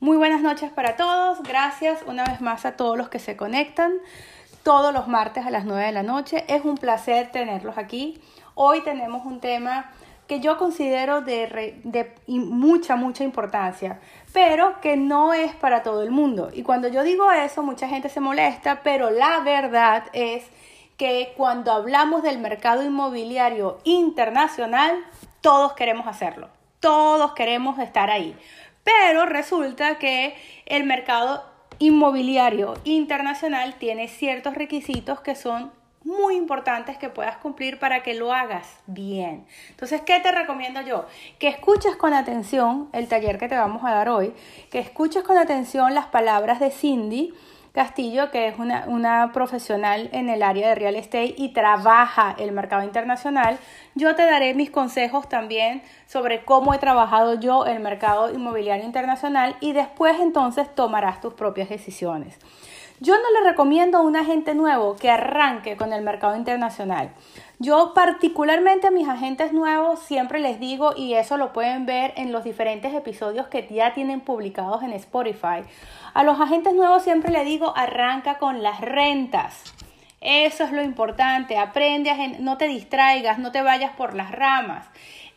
Muy buenas noches para todos. Gracias una vez más a todos los que se conectan todos los martes a las 9 de la noche. Es un placer tenerlos aquí. Hoy tenemos un tema que yo considero de, de, mucha, mucha importancia, pero que no es para todo el mundo. Y cuando yo digo eso, mucha gente se molesta, pero la verdad es que cuando hablamos del mercado inmobiliario internacional, todos queremos hacerlo, todos queremos estar ahí. Pero resulta que el mercado inmobiliario internacional tiene ciertos requisitos que son muy importantes que puedas cumplir para que lo hagas bien. Entonces, ¿qué te recomiendo yo? Que escuches con atención el taller que te vamos a dar hoy, que escuches con atención las palabras de Cindy Castillo, que es una, una, profesional en el área de real estate y trabaja el mercado internacional, yo te daré mis consejos también sobre cómo he trabajado yo el mercado inmobiliario internacional y después entonces tomarás tus propias decisiones. Yo no le recomiendo a un agente nuevo que arranque con el mercado internacional. Yo particularmente a mis agentes nuevos siempre les digo, y eso lo pueden ver en los diferentes episodios que ya tienen publicados en Spotify, a los agentes nuevos siempre les digo, arranca con las rentas. Eso es lo importante, aprende, a, no te distraigas, no te vayas por las ramas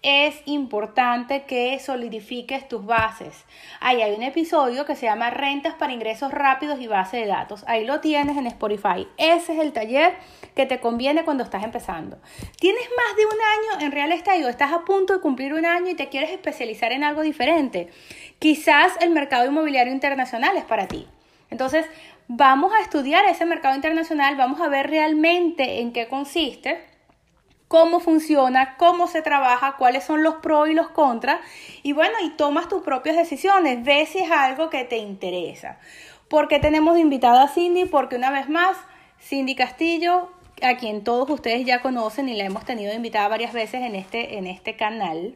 es importante que solidifiques tus bases. Ahí hay un episodio que se llama Rentas para ingresos rápidos y base de datos. Ahí lo tienes en Spotify. Ese es el taller que te conviene cuando estás empezando. ¿Tienes más de un año en Real Estate o estás a punto de cumplir un año y te quieres especializar en algo diferente? Quizás el mercado inmobiliario internacional es para ti. Entonces, vamos a estudiar ese mercado internacional, vamos a ver realmente en qué consiste cómo funciona, cómo se trabaja, cuáles son los pros y los contras. Y bueno, y tomas tus propias decisiones, ves si es algo que te interesa. Porque tenemos invitada a Cindy, porque una vez más, Cindy Castillo, a quien todos ustedes ya conocen y la hemos tenido invitada varias veces en este, en este canal.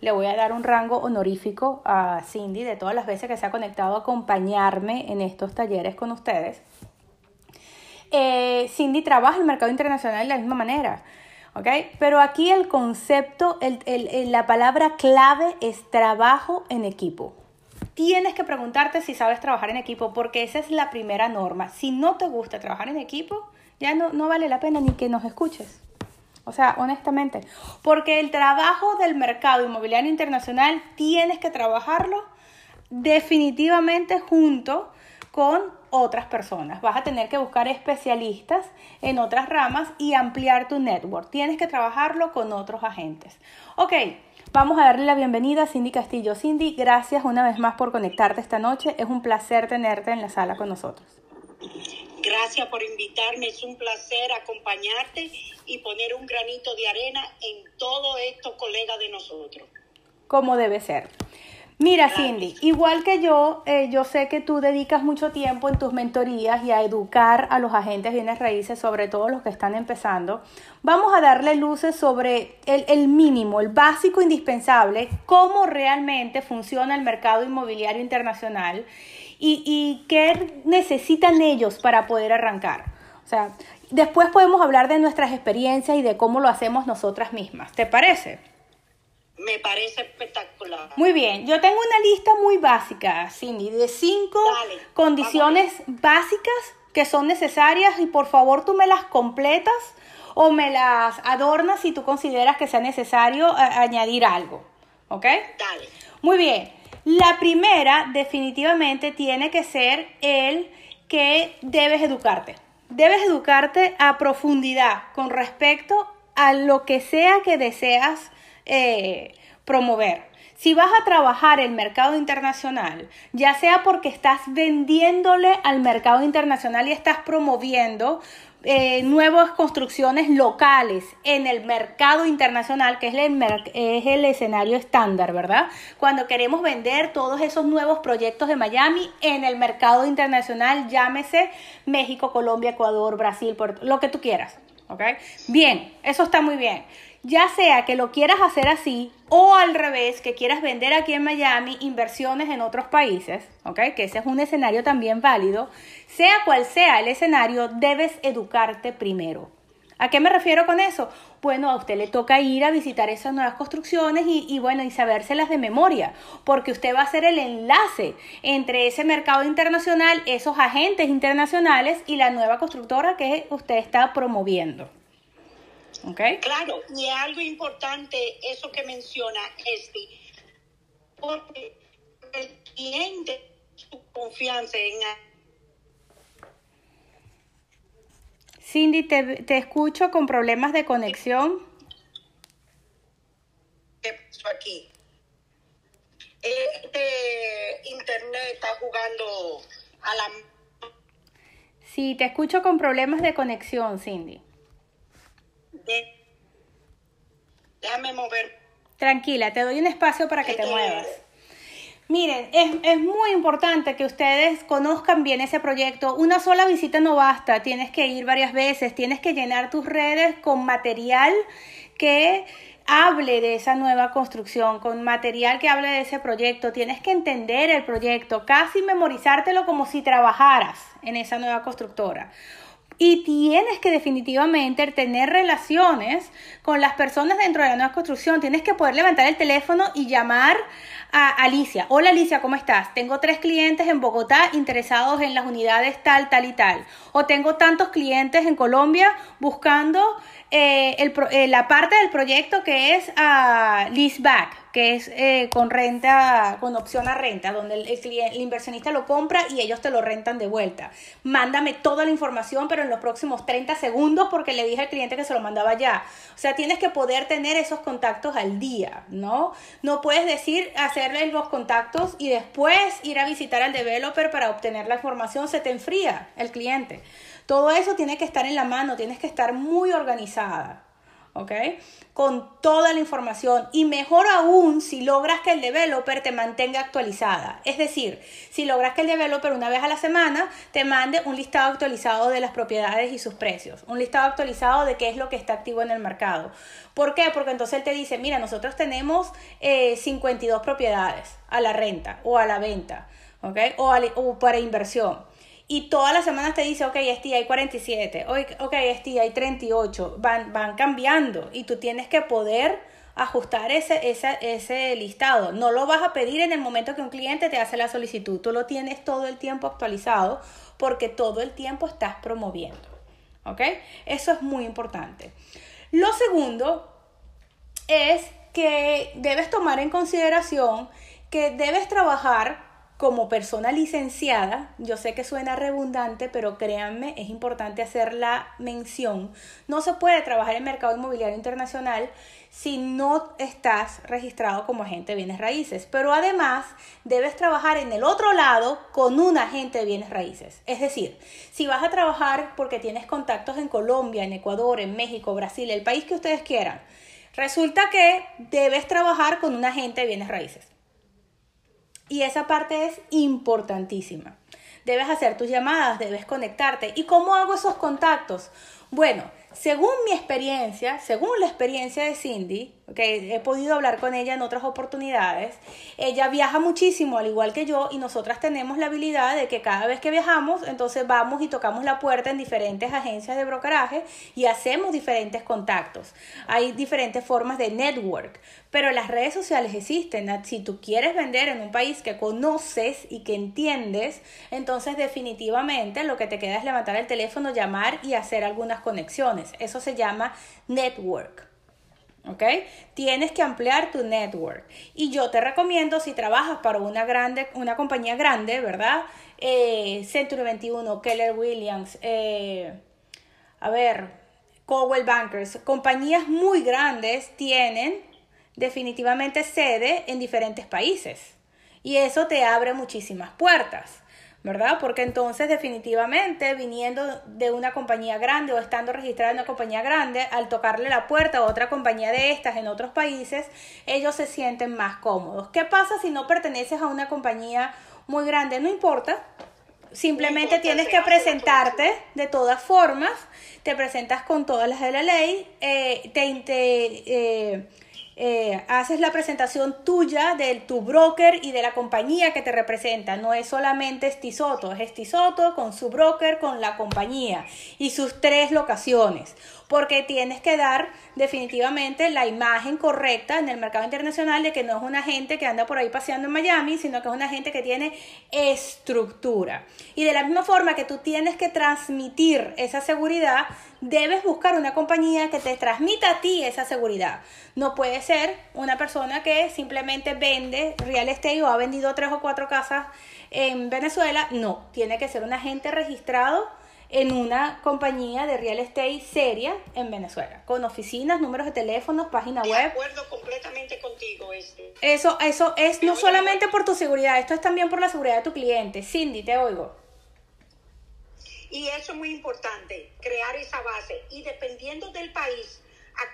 Le voy a dar un rango honorífico a Cindy de todas las veces que se ha conectado a acompañarme en estos talleres con ustedes. Eh, Cindy trabaja en el mercado internacional de la misma manera. Pero aquí el concepto, la palabra clave es trabajo en equipo. Tienes que preguntarte si sabes trabajar en equipo porque esa es la primera norma. Si no te gusta trabajar en equipo, ya no, no vale la pena ni que nos escuches. O sea, honestamente, porque el trabajo del mercado inmobiliario internacional tienes que trabajarlo definitivamente junto con otras personas. Vas a tener que buscar especialistas en otras ramas y ampliar tu network. Tienes que trabajarlo con otros agentes. Ok, vamos a darle la bienvenida a Cindy Castillo. Cindy, gracias una vez más por conectarte esta noche. Es un placer tenerte en la sala con nosotros. Gracias por invitarme, es un placer acompañarte y poner un granito de arena en todos estos colegas de nosotros. Como debe ser. Mira, Cindy, igual que yo, eh, yo sé que tú dedicas mucho tiempo en tus mentorías y a educar a los agentes bienes raíces, sobre todo los que están empezando. Vamos a darle luces sobre el, el mínimo, el básico indispensable, cómo realmente funciona el mercado inmobiliario internacional y, y qué necesitan ellos para poder arrancar. O sea, después podemos hablar de nuestras experiencias y de cómo lo hacemos nosotras mismas. ¿Te parece? Me parece espectacular. Muy bien, yo tengo una lista muy básica, Cindy, de cinco condiciones básicas que son necesarias y por favor tú me las completas o me las adornas si tú consideras que sea necesario eh, añadir algo. ¿Ok? Dale. Muy bien. La primera definitivamente tiene que ser el que debes educarte. Debes educarte a profundidad con respecto a lo que sea que deseas eh, promover. Si vas a trabajar el mercado internacional, ya sea porque estás vendiéndole al mercado internacional y estás promoviendo eh, nuevas construcciones locales en el mercado internacional, que es el, es el escenario estándar, ¿verdad? Cuando queremos vender todos esos nuevos proyectos de Miami en el mercado internacional, llámese México, Colombia, Ecuador, Brasil, lo que tú quieras. ¿Ok? Bien, eso está muy bien ya sea que lo quieras hacer así o al revés, que quieras vender aquí en Miami inversiones en otros países, ¿ok? Que ese es un escenario también válido. Sea cual sea el escenario, debes educarte primero. ¿A qué me refiero con eso? Bueno, a usted le toca ir a visitar esas nuevas construcciones y, bueno, y sabérselas de memoria, porque usted va a ser el enlace entre ese mercado internacional, esos agentes internacionales y la nueva constructora que usted está promoviendo. ¿Ok? Claro, y algo importante eso que menciona Esti, porque el cliente, su confianza en Cindy, te, escucho con problemas de conexión. ¿Qué pasó aquí? Este internet está jugando a la... Sí, te escucho con problemas de conexión, Cindy. Déjame mover. Tranquila, te doy un espacio para que te muevas. Miren, es, es, muy importante que ustedes conozcan bien ese proyecto. Una sola visita no basta, tienes que ir varias veces, tienes que llenar tus redes con material que hable de esa nueva construcción, con material que hable de ese proyecto. Tienes que entender el proyecto, casi memorizártelo como si trabajaras en esa nueva constructora. Y tienes que definitivamente tener relaciones con las personas dentro de la nueva construcción. Tienes que poder levantar el teléfono y llamar a Alicia. Hola Alicia, ¿cómo estás? Tengo tres clientes en Bogotá interesados en las unidades tal, tal y tal. O tengo tantos clientes en Colombia buscando eh, eh, la parte del proyecto que es a leaseback que es eh, con renta, con opción a renta, donde el, el, inversionista lo compra y ellos te lo rentan de vuelta. Mándame toda la información, pero en los próximos 30 segundos, porque le dije al cliente que se lo mandaba ya. O sea, tienes que poder tener esos contactos al día, ¿no? No puedes decir hacerle los contactos y después ir a visitar al developer para obtener la información, se te enfría el cliente. Todo eso tiene que estar en la mano, tienes que estar muy organizada. ¿Ok? Con toda la información y mejor aún si logras que el developer te mantenga actualizada. Es decir, si logras que el developer una vez a la semana te mande un listado actualizado de las propiedades y sus precios, un listado actualizado de qué es lo que está activo en el mercado. ¿Por qué? Porque entonces él te dice, mira, nosotros tenemos 52 eh, propiedades a la renta o a la venta, ¿ok? O para inversión y todas las semanas te dice, ok, este hay 47, ok, este hay 38, van, van cambiando y tú tienes que poder ajustar ese, ese, ese listado. No lo vas a pedir en el momento que un cliente te hace la solicitud, tú lo tienes todo el tiempo actualizado porque todo el tiempo estás promoviendo, ¿ok? Eso es muy importante. Lo segundo es que debes tomar en consideración que debes trabajar como persona licenciada, yo sé que suena redundante, pero créanme, es importante hacer la mención. No se puede trabajar en el mercado inmobiliario internacional si no estás registrado como agente de bienes raíces, pero además debes trabajar en el otro lado con un agente de bienes raíces. Es decir, si vas a trabajar porque tienes contactos en Colombia, en Ecuador, en México, Brasil, el país que ustedes quieran, resulta que debes trabajar con un agente de bienes raíces. Y esa parte es importantísima. Debes hacer tus llamadas, debes conectarte. ¿Y cómo hago esos contactos? Bueno, según mi experiencia, según la experiencia de Cindy, he podido hablar con ella en otras oportunidades, ella viaja muchísimo, al igual que yo, y nosotras tenemos la habilidad de que cada vez que viajamos, entonces vamos y tocamos la puerta en diferentes agencias de brokeraje y hacemos diferentes contactos. Hay diferentes formas de network, pero las redes sociales existen. Si tú quieres vender en un país que conoces y que entiendes, entonces definitivamente lo que te queda es levantar el teléfono, llamar y hacer algunas conexiones. Eso se llama network. ¿Ok? Tienes que ampliar tu network. Y yo te recomiendo, si trabajas para una, grande, una compañía grande, ¿verdad? Eh, Century 21, Keller Williams, eh, a ver, Cowell Bankers, compañías muy grandes tienen definitivamente sede en diferentes países. Y eso te abre muchísimas puertas. ¿Verdad? Porque entonces definitivamente viniendo de una compañía grande o estando registrada en una compañía grande, al tocarle la puerta a otra compañía de estas en otros países, ellos se sienten más cómodos. ¿Qué pasa si no perteneces a una compañía muy grande? No importa. Simplemente tienes que presentarte de todas formas, te presentas con todas las de la ley, eh, te, te eh, eh, haces la presentación tuya de tu broker y de la compañía que te representa. No es solamente Estisoto, es Estisoto con su broker, con la compañía y sus tres locaciones. Porque tienes que dar definitivamente la imagen correcta en el mercado internacional de que no es una gente que anda por ahí paseando en Miami, sino que es una gente que tiene estructura. Y de la misma forma que tú tienes que transmitir esa seguridad, debes buscar una compañía que te transmita a ti esa seguridad. No puede ser una persona que simplemente vende real estate o ha vendido tres o cuatro casas en Venezuela. No, tiene que ser un agente registrado en una compañía de real estate seria en Venezuela, con oficinas, números de teléfonos, página web. De acuerdo completamente contigo. Este. Eso, eso es no solamente por tu seguridad, esto es también por la seguridad de tu cliente. Cindy, te oigo. Y eso es muy importante, crear esa base. Y dependiendo del país,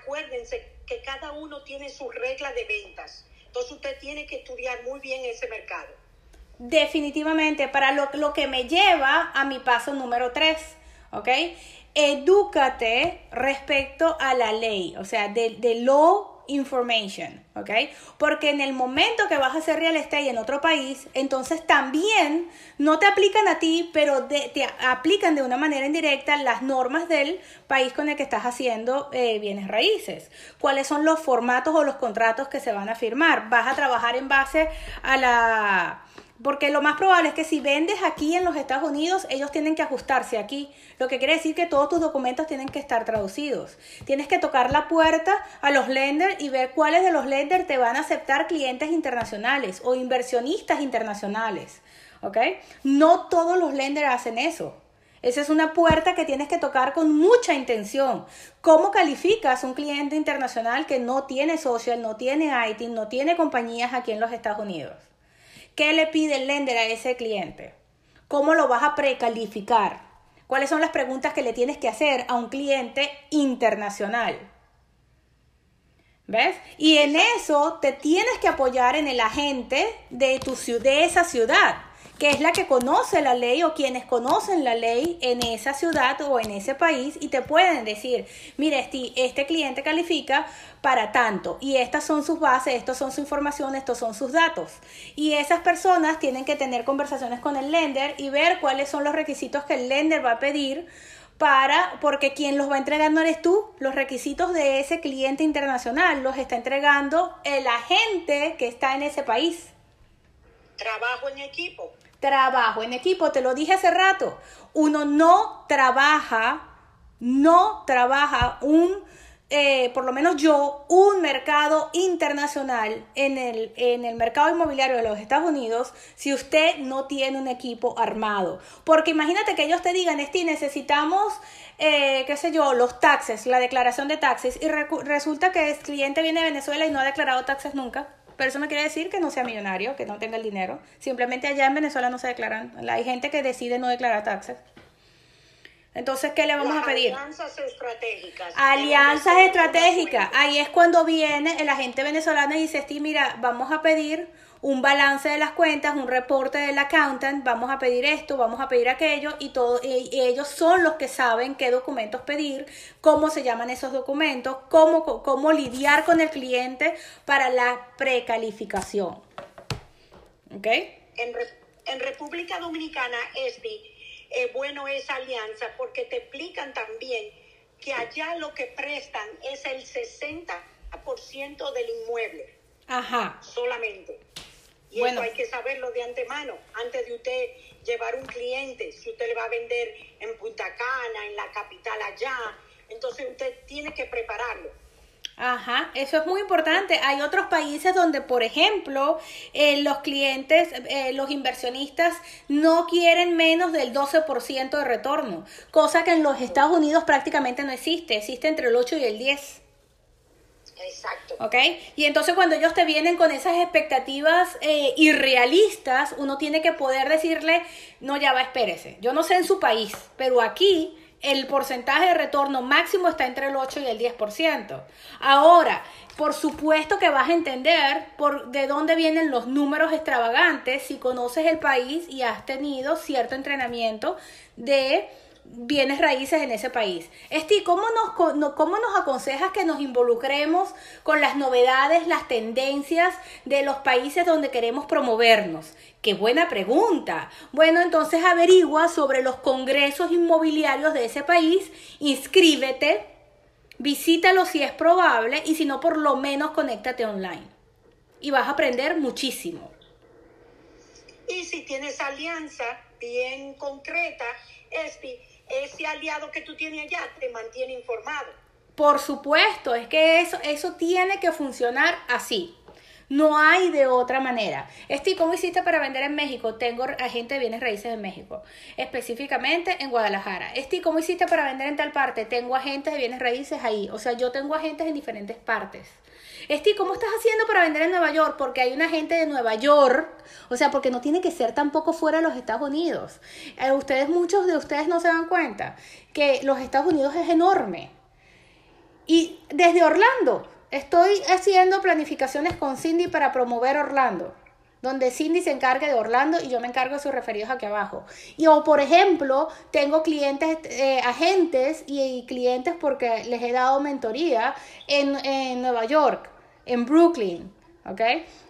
acuérdense que cada uno tiene su regla de ventas. Entonces usted tiene que estudiar muy bien ese mercado. Definitivamente, para lo, lo que me lleva a mi paso número 3, ¿ok? Edúcate respecto a la ley, o sea, de, de law information, ¿ok? Porque en el momento que vas a hacer real estate en otro país, entonces también no te aplican a ti, pero te aplican de una manera indirecta las normas del país con el que estás haciendo eh, bienes raíces. ¿Cuáles son los formatos o los contratos que se van a firmar? Vas a trabajar en base a la porque lo más probable es que si vendes aquí en los Estados Unidos, ellos tienen que ajustarse aquí. Lo que quiere decir que todos tus documentos tienen que estar traducidos. Tienes que tocar la puerta a los lenders y ver cuáles de los lenders te van a aceptar clientes internacionales o inversionistas internacionales. ¿Ok? No todos los lenders hacen eso. Esa es una puerta que tienes que tocar con mucha intención. ¿Cómo calificas un cliente internacional que no tiene social, no tiene IT, no tiene compañías aquí en los Estados Unidos? ¿Qué le pide el lender a ese cliente? ¿Cómo lo vas a precalificar? ¿Cuáles son las preguntas que le tienes que hacer a un cliente internacional? ¿Ves? Y en eso te tienes que apoyar en el agente de, tu, de esa ciudad que es la que conoce la ley o quienes conocen la ley en esa ciudad o en ese país y te pueden decir, mire, este, este cliente califica para tanto y estas son sus bases, estas son su información, estos son sus datos. Y esas personas tienen que tener conversaciones con el lender y ver cuáles son los requisitos que el lender va a pedir para, porque quien los va entregando eres tú, los requisitos de ese cliente internacional los está entregando el agente que está en ese país. Trabajo en equipo trabajo en equipo. Te lo dije hace rato. Uno no trabaja, no trabaja un, eh, por lo menos yo, un mercado internacional en el, en el mercado inmobiliario de los Estados Unidos si usted no tiene un equipo armado. Porque imagínate que ellos te digan, Esti, necesitamos, eh, qué sé yo, los taxes, la declaración de taxes, y resulta que el cliente viene de Venezuela y no ha declarado taxes nunca. Pero eso no quiere decir que no sea millonario, que no tenga el dinero. Simplemente allá en Venezuela no se declaran. Hay gente que decide no declarar taxes. Entonces, ¿qué le vamos a pedir? Alianzas estratégicas. Alianzas estratégicas. Ahí es cuando viene el agente venezolano y dice, sí, mira, vamos a pedir un balance de las cuentas, un reporte del accountant, vamos a pedir esto, vamos a pedir aquello y todo y ellos son los que saben qué documentos pedir, cómo se llaman esos documentos, cómo, cómo lidiar con el cliente para la precalificación. ¿Ok? En, en República Dominicana, Esti, es bueno esa alianza porque te explican también que allá lo que prestan es el 60% del inmueble. Ajá. Solamente. Y bueno. eso hay que saberlo de antemano, antes de usted llevar un cliente, si usted le va a vender en Punta Cana, en la capital allá, entonces usted tiene que prepararlo. Ajá, eso es muy importante. Hay otros países donde, por ejemplo, eh, los clientes, eh, los inversionistas no quieren menos del 12% de retorno, cosa que en los Estados Unidos prácticamente no existe, existe entre el 8 y el 10. Exacto. ¿Ok? Y entonces cuando ellos te vienen con esas expectativas eh, irrealistas, uno tiene que poder decirle, no, ya va, espérese. Yo no sé en su país, pero aquí el porcentaje de retorno máximo está entre el 8 y el 10%. Ahora, por supuesto que vas a entender por de dónde vienen los números extravagantes si conoces el país y has tenido cierto entrenamiento de bienes raíces en ese país. Esti, ¿cómo nos, ¿cómo nos aconsejas que nos involucremos con las novedades, las tendencias de los países donde queremos promovernos? Qué buena pregunta. Bueno, entonces averigua sobre los congresos inmobiliarios de ese país, inscríbete, visítalo si es probable y si no, por lo menos conéctate online. Y vas a aprender muchísimo. Y si tienes alianza bien concreta, este, ese aliado que tú tienes allá te mantiene informado. Por supuesto, es que eso, eso tiene que funcionar así. No hay de otra manera. Este, ¿cómo hiciste para vender en México? Tengo agente de bienes raíces en México, específicamente en Guadalajara. Este, ¿cómo hiciste para vender en tal parte? Tengo agentes de bienes raíces ahí. O sea, yo tengo agentes en diferentes partes. Esti, ¿cómo estás haciendo para vender en Nueva York? Porque hay una gente de Nueva York, o sea, porque no tiene que ser tampoco fuera de los Estados Unidos. Eh, ustedes, muchos de ustedes no se dan cuenta que los Estados Unidos es enorme. Y desde Orlando, estoy haciendo planificaciones con Cindy para promover Orlando donde Cindy se encargue de Orlando y yo me encargo de sus referidos aquí abajo. Y o por ejemplo, tengo clientes, eh, agentes y, clientes porque les he dado mentoría en, en Nueva York en Brooklyn, ¿ok?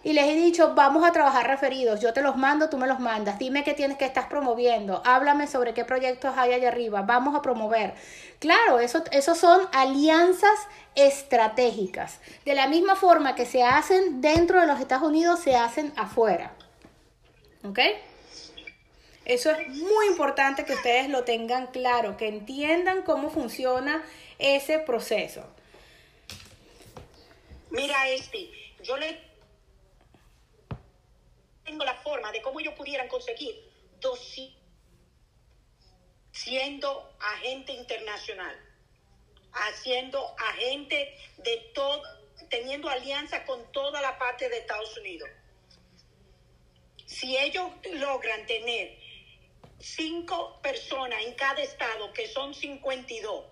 Y les he dicho, vamos a trabajar referidos, yo te los mando, tú me los mandas, dime qué tienes que estás promoviendo, háblame sobre qué proyectos hay allá arriba, vamos a promover. Claro, eso, eso son alianzas estratégicas. De la misma forma que se hacen dentro de los Estados Unidos, se hacen afuera. ¿Ok? Eso es muy importante que ustedes lo tengan claro, que entiendan cómo funciona ese proceso. Mira, este, yo le tengo la forma de cómo ellos pudieran conseguir dos siendo agente internacional, haciendo agente de todo, teniendo alianza con toda la parte de Estados Unidos. Si ellos logran tener cinco personas en cada estado, que son 52,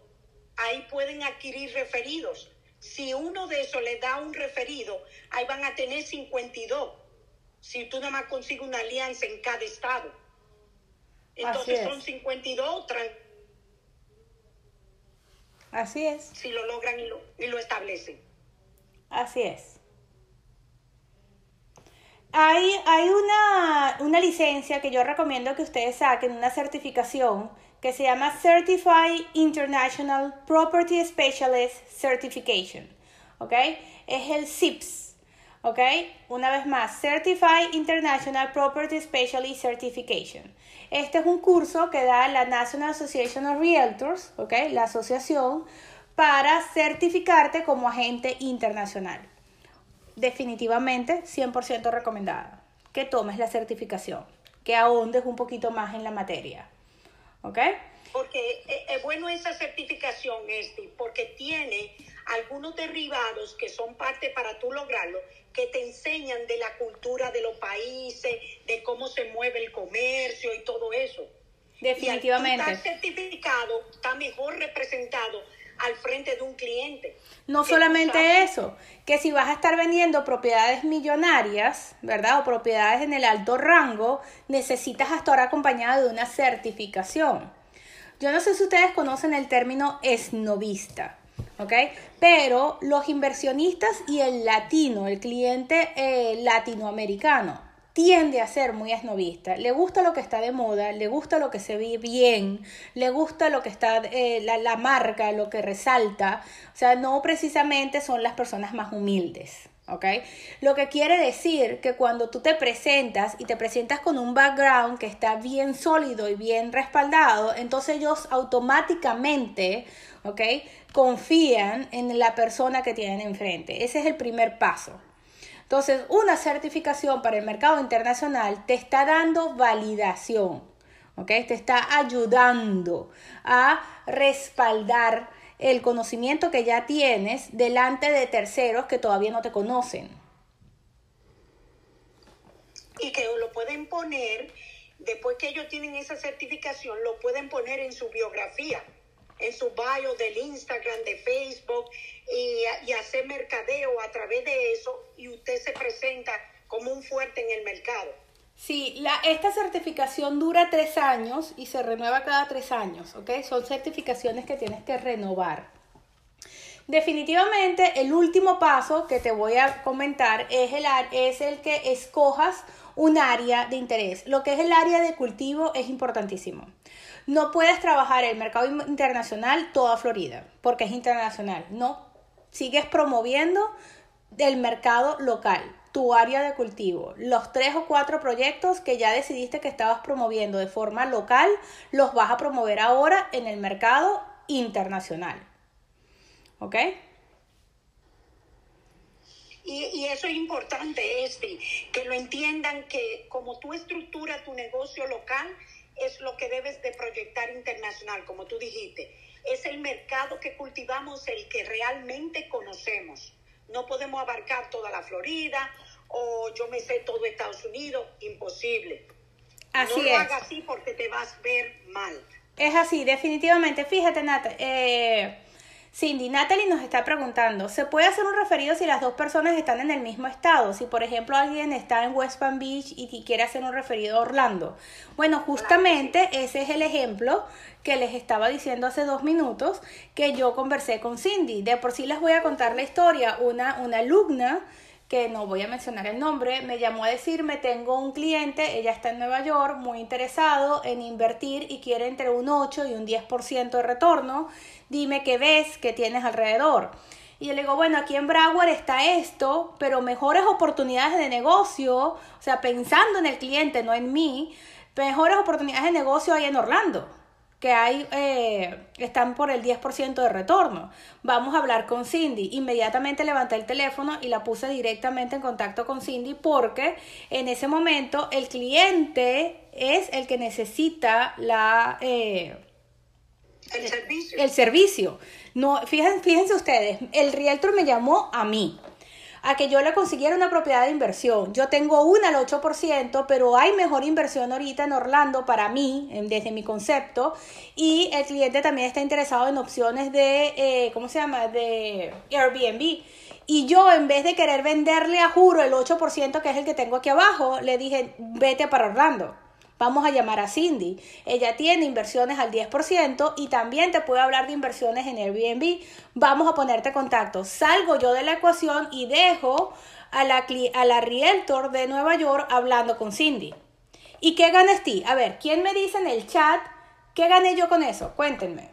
ahí pueden adquirir referidos si uno de esos le da un referido, ahí van a tener 52. Si tú nada más consigues una alianza en cada estado. Entonces son 52 Así es. Si lo logran y lo, y lo establecen. Así es. Hay, hay una, una licencia que yo recomiendo que ustedes saquen, una certificación que se llama Certified International Property Specialist Certification. ¿Ok? Es el CIPS. ¿Ok? Una vez más, Certified International Property Specialist Certification. Este es un curso que da la National Association of Realtors, ¿ok? La asociación para certificarte como agente internacional. Definitivamente 100% recomendada que tomes la certificación, que ahondes un poquito más en la materia. ¿Ok? Porque es bueno esa certificación, este, porque tiene algunos derivados que son parte para tú lograrlo, que te enseñan de la cultura de los países, de cómo se mueve el comercio y todo eso. Definitivamente. Y certificado, está mejor representado al frente de un cliente. No solamente eso, que si vas a estar vendiendo propiedades millonarias, ¿verdad? O propiedades en el alto rango, necesitas estar acompañado de una certificación. Yo no sé si ustedes conocen el término esnovista, ¿ok? Pero los inversionistas y el latino, el cliente eh, latinoamericano, tiende a ser muy esnovista. Le gusta lo que está de moda, le gusta lo que se ve bien, le gusta lo que está, eh, la, la marca, lo que resalta. O sea, no precisamente son las personas más humildes. ¿ok? Lo que quiere decir que cuando tú te presentas y te presentas con un background que está bien sólido y bien respaldado, entonces ellos automáticamente, ¿ok? Confían en la persona que tienen enfrente. Ese es el primer paso. Entonces, una certificación para el mercado internacional te está dando validación, ¿ok? Te está ayudando a respaldar el conocimiento que ya tienes delante de terceros que todavía no te conocen. Y que lo pueden poner, después que ellos tienen esa certificación, lo pueden poner en su biografía en su bio del Instagram, de Facebook y, hacer mercadeo a través de eso y usted se presenta como un fuerte en el mercado. Sí, la, esta certificación dura tres años y se renueva cada tres años, ¿ok? Son certificaciones que tienes que renovar. Definitivamente, el último paso que te voy a comentar es el, es el que escojas un área de interés. Lo que es el área de cultivo es importantísimo. No puedes trabajar el mercado internacional toda Florida, porque es internacional. No, sigues promoviendo el mercado local tu área de cultivo. Los tres o cuatro proyectos que ya decidiste que estabas promoviendo de forma local, los vas a promover ahora en el mercado internacional. ¿Ok? Y, eso es importante, este, que lo entiendan que como tú estructuras tu negocio local, es lo que debes de proyectar internacional, como tú dijiste. Es el mercado que cultivamos el que realmente conocemos no podemos abarcar toda la Florida o yo me sé todo Estados Unidos, imposible. Así no lo hagas así porque te vas a ver mal. Es así, definitivamente. Fíjate, Nat, eh, Cindy, Natalie nos está preguntando, ¿se puede hacer un referido si las dos personas están en el mismo estado? Si, por ejemplo, alguien está en West Palm Beach y quiere hacer un referido a Orlando. Bueno, justamente ese es el ejemplo que les estaba diciendo hace dos minutos que yo conversé con Cindy. De por sí les voy a contar la historia. Una, una alumna que no voy a mencionar el nombre, me llamó a decirme, tengo un cliente, ella está en Nueva York, muy interesado en invertir y quiere entre un 8 y un 10% de retorno, dime qué ves, qué tienes alrededor. Y yo le digo, bueno, aquí en Broward está esto, pero mejores oportunidades de negocio, o sea, pensando en el cliente, no en mí, mejores oportunidades de negocio hay en Orlando que hay, eh, están por el 10% de retorno. Vamos a hablar con Cindy. Inmediatamente levanté el teléfono y la puse directamente en contacto con Cindy porque en ese momento el cliente es el que necesita la... Eh, el servicio. El servicio. No, fíjense, fíjense ustedes, el realtor me llamó a mí a que yo le consiguiera una propiedad de inversión. Yo tengo una al 8%, pero hay mejor inversión ahorita en Orlando para mí, desde mi concepto, y el cliente también está interesado en opciones de, eh, ¿cómo se llama?, de Airbnb. Y yo, en vez de querer venderle a juro el 8%, que es el que tengo aquí abajo, le dije, vete para Orlando. Vamos a llamar a Cindy. Ella tiene inversiones al 10% y también te puede hablar de inversiones en Airbnb. Vamos a ponerte contacto. Salgo yo de la ecuación y dejo a la, a la de Nueva York hablando con Cindy. ¿Y qué ganas ti? A ver, ¿quién me dice en el chat qué gané yo con eso? Cuéntenme.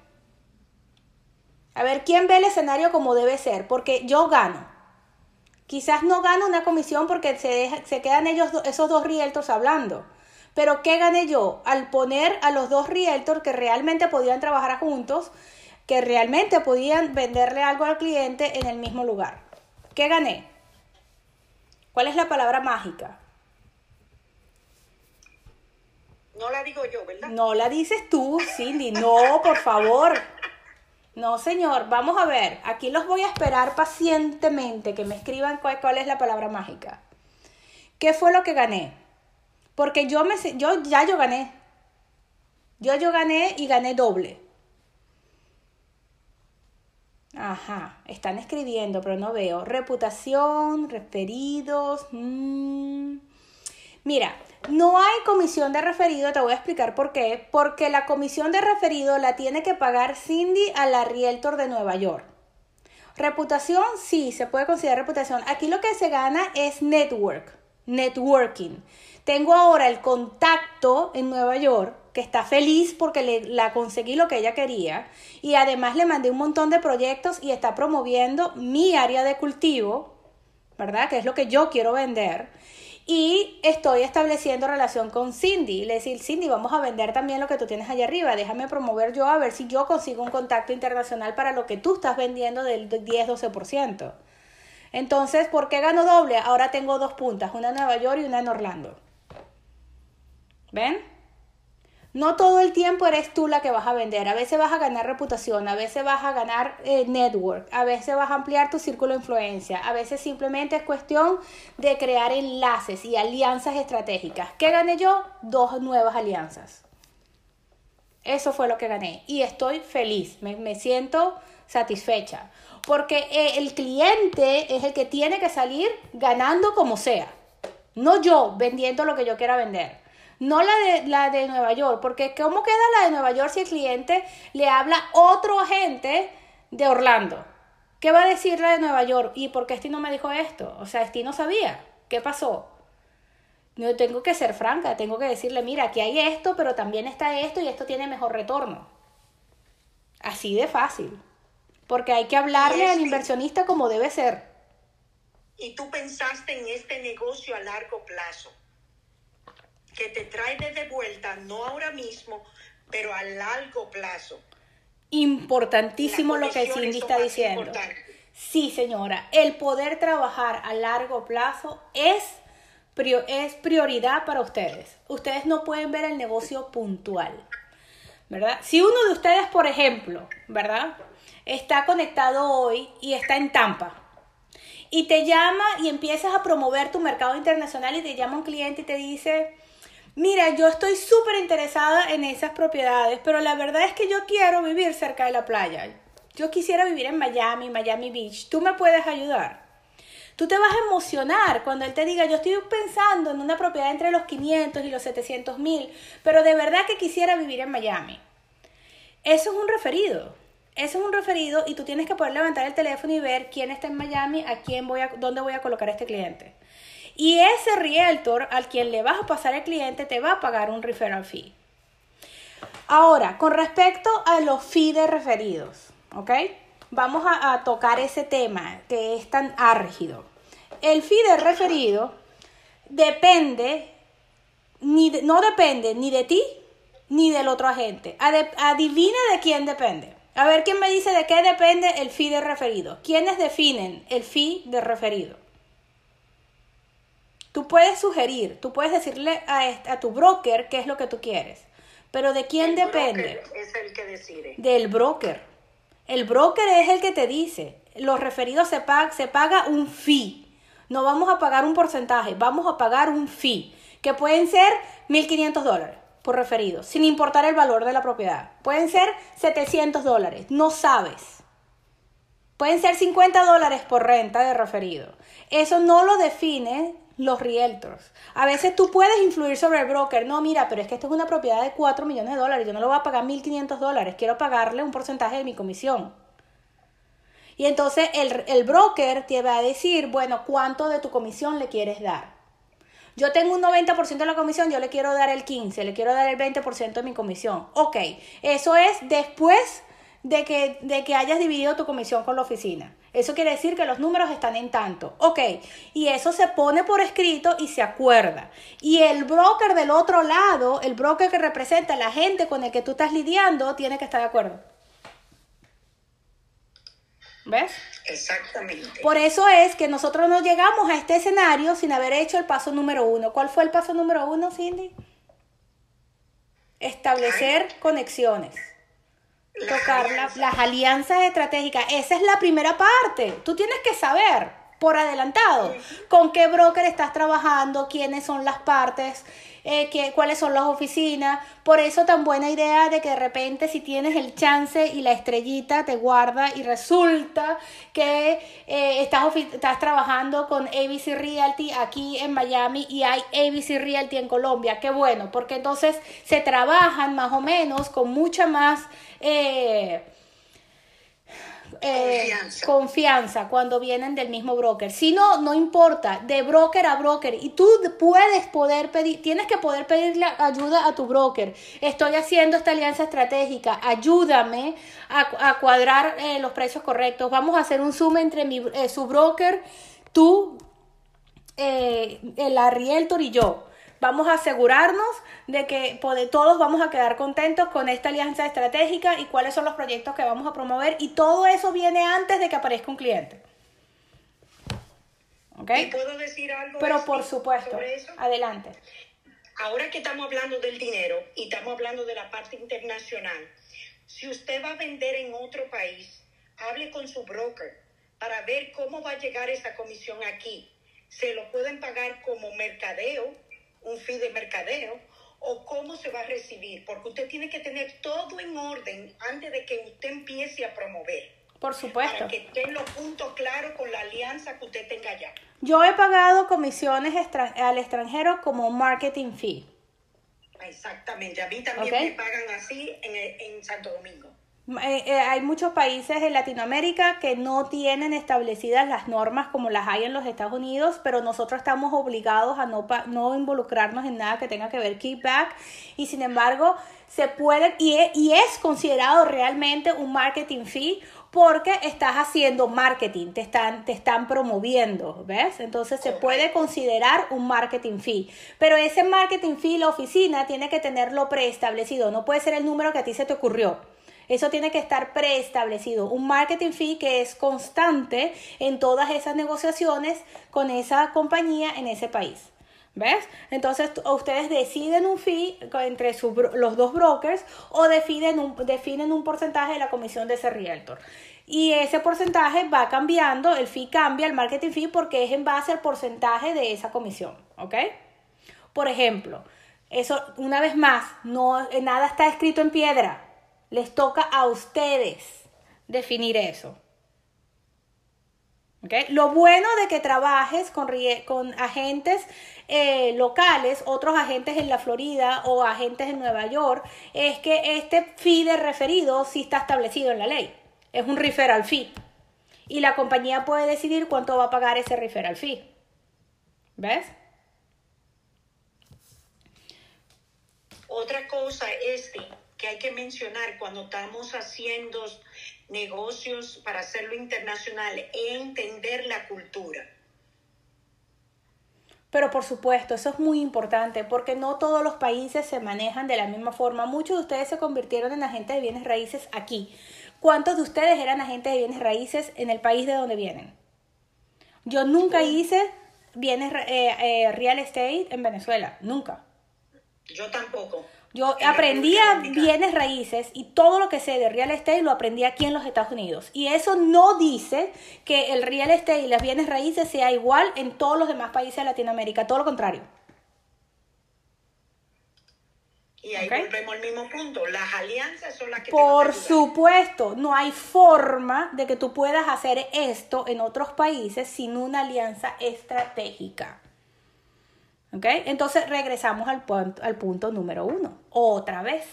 A ver, ¿quién ve el escenario como debe ser? Porque yo gano. Quizás no gano una comisión porque se, se quedan ellos, esos dos realtors hablando. Pero ¿qué gané yo? Al poner a los dos realtors que realmente podían trabajar juntos, que realmente podían venderle algo al cliente en el mismo lugar. ¿Qué gané? ¿Cuál es la palabra mágica? No la digo yo, ¿verdad? No la dices tú, Cindy. No, por favor. No, señor. Vamos a ver. Aquí los voy a esperar pacientemente que me escriban cuál, cuál es la palabra mágica. ¿Qué fue lo que gané? Porque yo me yo ya yo gané. Yo yo gané y gané doble. Ajá, están escribiendo, pero no veo. Reputación, referidos. Mm. Mira, no hay comisión de referido, te voy a explicar por qué. Porque la comisión de referido la tiene que pagar Cindy a la Realtor de Nueva York. Reputación, sí, se puede considerar reputación. Aquí lo que se gana es network, networking. Tengo ahora el contacto en Nueva York que está feliz porque le, la conseguí lo que ella quería y además le mandé un montón de proyectos y está promoviendo mi área de cultivo, ¿verdad? Que es lo que yo quiero vender. Y estoy estableciendo relación con Cindy. Le decir, Cindy, vamos a vender también lo que tú tienes allá arriba. Déjame promover yo a ver si yo consigo un contacto internacional para lo que tú estás vendiendo del 10-12%. Entonces, ¿por qué gano doble? Ahora tengo dos puntas, una en Nueva York y una en Orlando. ¿Ven? No todo el tiempo eres tú la que vas a vender. A veces vas a ganar reputación, a veces vas a ganar eh, network, a veces vas a ampliar tu círculo de influencia, a veces simplemente es cuestión de crear enlaces y alianzas estratégicas. ¿Qué gané yo? Dos nuevas alianzas. Eso fue lo que gané y estoy feliz, me, me siento satisfecha, porque eh, el cliente es el que tiene que salir ganando como sea. No yo vendiendo lo que yo quiera vender. No la de, la de Nueva York, porque ¿cómo queda la de Nueva York si el cliente le habla otro agente de Orlando? ¿Qué va a decir la de Nueva York? ¿Y por qué Esti no me dijo esto? O sea, Esti no sabía. ¿Qué pasó? No tengo que ser franca, tengo que decirle, mira, aquí hay esto, pero también está esto y esto tiene mejor retorno. Así de fácil. Porque hay que hablarle al inversionista como debe ser. Y tú pensaste en este negocio a largo plazo, que te trae de vuelta, no ahora mismo, pero a largo plazo. Importantísimo lo que Cindy está diciendo. Sí, señora, el poder trabajar a largo plazo es, es prioridad para ustedes. Ustedes no pueden ver el negocio puntual, ¿verdad? Si uno de ustedes, por ejemplo, ¿verdad? Está conectado hoy y está en Tampa y te llama y empiezas a promover tu mercado internacional y te llama un cliente y te dice, mira, yo estoy súper interesada en esas propiedades, pero la verdad es que yo quiero vivir cerca de la playa. Yo quisiera vivir en Miami, Miami Beach. ¿Tú me puedes ayudar? Tú te vas a emocionar cuando él te diga, yo estoy pensando en una propiedad entre los 500 y los 700 mil, pero de verdad que quisiera vivir en Miami. Eso es un referido. Eso es un referido y tú tienes que poder levantar el teléfono y ver quién está en Miami, a quién voy a, dónde voy a colocar a este cliente. Y ese realtor al quien le vas a pasar el cliente te va a pagar un referral fee. Ahora, con respecto a los fees de referidos, ¿ok? Vamos a, tocar ese tema que es tan árgido. El fee de referido depende, ni no depende ni de ti ni del otro agente. adivina de quién depende. A ver, ¿quién me dice de qué depende el fee de referido? ¿Quiénes definen el fee de referido? Tú puedes sugerir, tú puedes decirle a, tu broker qué es lo que tú quieres, pero ¿de quién depende? es el que decide. Del broker. El broker es el que te dice, los referidos se, paga, se paga un fee. No vamos a pagar un porcentaje, vamos a pagar un fee, que pueden ser 1.500 dólares por referido, sin importar el valor de la propiedad. Pueden ser 700 dólares, no sabes. Pueden ser 50 dólares por renta de referido. Eso no lo define los realtors. A veces tú puedes influir sobre el broker. No, mira, pero es que esto es una propiedad de 4 millones de dólares. Yo no lo voy a pagar 1.500 dólares. Quiero pagarle un porcentaje de mi comisión. Y entonces el, el broker te va a decir, bueno, ¿cuánto de tu comisión le quieres dar? Yo tengo un 90% de la comisión, yo le quiero dar el 15, le quiero dar el 20% de mi comisión. Ok, eso es después de que, de que hayas dividido tu comisión con la oficina. Eso quiere decir que los números están en tanto. Ok, y eso se pone por escrito y se acuerda. Y el broker del otro lado, el broker que representa a la gente con el que tú estás lidiando, tiene que estar de acuerdo. ¿Ves? Exactamente. Por eso es que nosotros no llegamos a este escenario sin haber hecho el paso número uno. ¿Cuál fue el paso número uno, Cindy? Establecer conexiones tocar las alianzas estratégicas. Esa es la primera parte. Tú tienes que saber por adelantado con qué broker estás trabajando, quiénes son las partes, eh, qué, cuáles son las oficinas. Por eso tan buena idea de que de repente si tienes el chance y la estrellita te guarda y resulta que eh, estás, estás trabajando con ABC Realty aquí en Miami y hay ABC Realty en Colombia. Qué bueno, porque entonces se trabajan más o menos con mucha más eh, eh, confianza. cuando vienen del mismo broker. Si no, no importa, de broker a broker. Y tú puedes poder pedir, tienes que poder pedirle ayuda a tu broker. Estoy haciendo esta alianza estratégica, ayúdame a, cuadrar eh, los precios correctos. Vamos a hacer un zoom entre mi, su broker, tú, el Arrieltor y yo. Vamos a asegurarnos de que todos vamos a quedar contentos con esta alianza estratégica y cuáles son los proyectos que vamos a promover y todo eso viene antes de que aparezca un cliente. ¿Ok? puedo decir algo? Pero por supuesto, adelante. Ahora que estamos hablando del dinero y estamos hablando de la parte internacional, si usted va a vender en otro país, hable con su broker para ver cómo va a llegar esa comisión aquí. Se lo pueden pagar como mercadeo un fee de mercadeo o cómo se va a recibir, porque usted tiene que tener todo en orden antes de que usted empiece a promover. Por supuesto. Para que estén los puntos claros con la alianza que usted tenga allá. Yo he pagado comisiones al extranjero como marketing fee. Exactamente, a mí también me pagan así en, en Santo Domingo. Eh, eh, hay muchos países en Latinoamérica que no tienen establecidas las normas como las hay en los Estados Unidos, pero nosotros estamos obligados a no, no involucrarnos en nada que tenga que ver kickback y sin embargo se puede y es, y es considerado realmente un marketing fee porque estás haciendo marketing, te están, te están promoviendo, ¿ves? Entonces se puede considerar un marketing fee, pero ese marketing fee la oficina tiene que tenerlo preestablecido, no puede ser el número que a ti se te ocurrió. Eso tiene que estar preestablecido. Un marketing fee que es constante en todas esas negociaciones con esa compañía en ese país. ¿Ves? Entonces ustedes deciden un fee entre los dos brokers o definen un, definen un porcentaje de la comisión de ese realtor. Y ese porcentaje va cambiando, el fee cambia, el marketing fee, porque es en base al porcentaje de esa comisión. ¿Ok? Por ejemplo, eso una vez más, no, nada está escrito en piedra. Les toca a ustedes definir eso. ¿Okay? Lo bueno de que trabajes con, con agentes eh, locales, otros agentes en la Florida o agentes en Nueva York, es que este fee de referido sí está establecido en la ley. Es un referral fee. Y la compañía puede decidir cuánto va a pagar ese referral fee. ¿Ves? Otra cosa es que hay que mencionar cuando estamos haciendo negocios para hacerlo internacional, entender la cultura. Pero por supuesto, eso es muy importante porque no todos los países se manejan de la misma forma. Muchos de ustedes se convirtieron en agentes de bienes raíces aquí. ¿Cuántos de ustedes eran agentes de bienes raíces en el país de donde vienen? Yo nunca hice bienes eh, eh, real estate en Venezuela, nunca. Yo tampoco. Yo aprendía bienes raíces y todo lo que sé de real estate lo aprendí aquí en los Estados Unidos. Y eso no dice que el real estate y las bienes raíces sea igual en todos los demás países de Latinoamérica, todo lo contrario. Y ahí volvemos al mismo punto. Las alianzas son las que... Por supuesto, no hay forma de que tú puedas hacer esto en otros países sin una alianza estratégica. ¿Ok? Entonces regresamos al punto, al punto número uno, otra vez.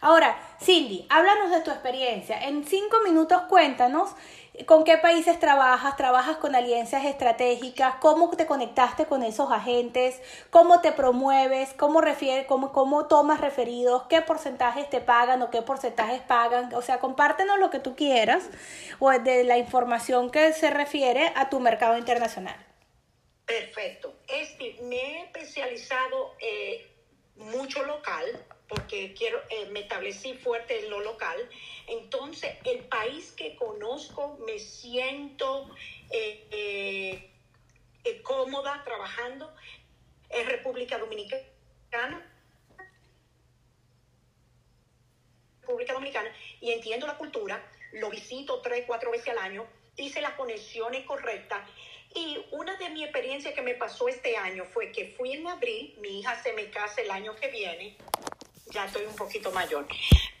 Ahora, Cindy, háblanos de tu experiencia. En cinco minutos cuéntanos con qué países trabajas, trabajas con alianzas estratégicas, cómo te conectaste con esos agentes, cómo te promueves, cómo tomas referidos, qué porcentajes te pagan o qué porcentajes pagan. O sea, compártenos lo que tú quieras o de la información que se refiere a tu mercado internacional. Perfecto. Este, me he especializado eh, mucho local, porque quiero, eh, me establecí fuerte en lo local. Entonces, el país que conozco, me siento eh, cómoda trabajando, es República Dominicana. República Dominicana, y entiendo la cultura, lo visito tres, cuatro veces al año, hice las conexiones correctas y una de mis experiencias que me pasó este año fue que fui en abril, mi hija se me casa el año que viene, ya estoy un poquito mayor,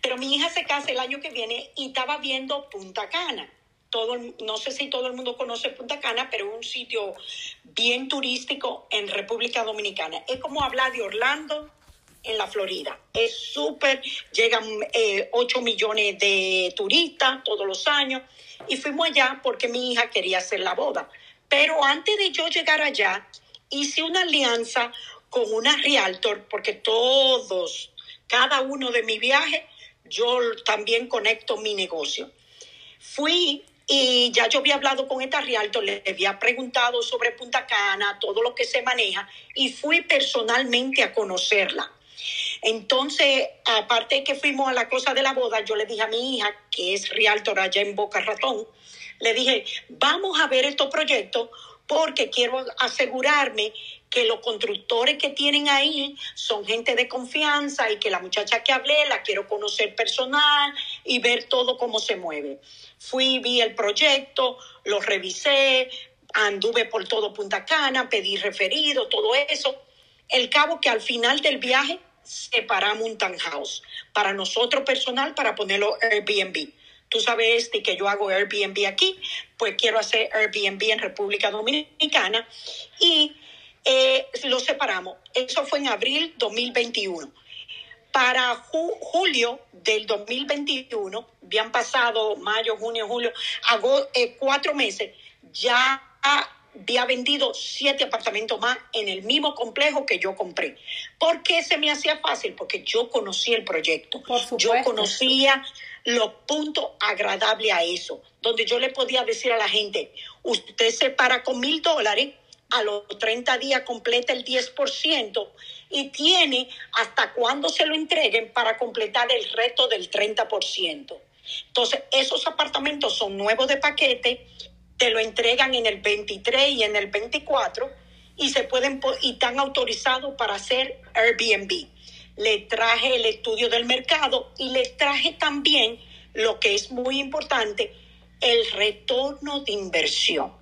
pero mi hija se casa el año que viene y estaba viendo Punta Cana. Todo, no sé si todo el mundo conoce Punta Cana, pero es un sitio bien turístico en República Dominicana. Es como hablar de Orlando en la Florida. Es súper, llegan eh, 8 millones de turistas todos los años y fuimos allá porque mi hija quería hacer la boda. Pero antes de yo llegar allá, hice una alianza con una realtor, porque todos, cada uno de mi viaje, yo también conecto mi negocio. Fui y ya yo había hablado con esta realtor, le había preguntado sobre Punta Cana, todo lo que se maneja, y fui personalmente a conocerla. Entonces, aparte de que fuimos a la cosa de la boda, yo le dije a mi hija, que es realtor allá en Boca Ratón, le dije, vamos a ver estos proyectos porque quiero asegurarme que los constructores que tienen ahí son gente de confianza y que la muchacha que hablé la quiero conocer personal y ver todo cómo se mueve. Fui, vi el proyecto, lo revisé, anduve por todo Punta Cana, pedí referido, todo eso. El cabo que al final del viaje separamos un townhouse para nosotros personal para ponerlo Airbnb tú sabes este que yo hago Airbnb aquí, pues quiero hacer Airbnb en República Dominicana y eh, lo separamos. Eso fue en abril 2021. Para julio del 2021, habían pasado mayo, junio, julio, hago eh, cuatro meses, ya había vendido siete apartamentos más en el mismo complejo que yo compré. ¿Por qué se me hacía fácil? Porque yo conocía el proyecto. yo conocía los puntos agradables a eso, donde yo le podía decir a la gente, usted se para con mil dólares, a los 30 días completa el 10% y tiene hasta cuando se lo entreguen para completar el resto del 30%. Entonces, esos apartamentos son nuevos de paquete te lo entregan en el 23 y en el 24 y se pueden y están autorizados para hacer Airbnb. Le traje el estudio del mercado y le traje también lo que es muy importante, el retorno de inversión.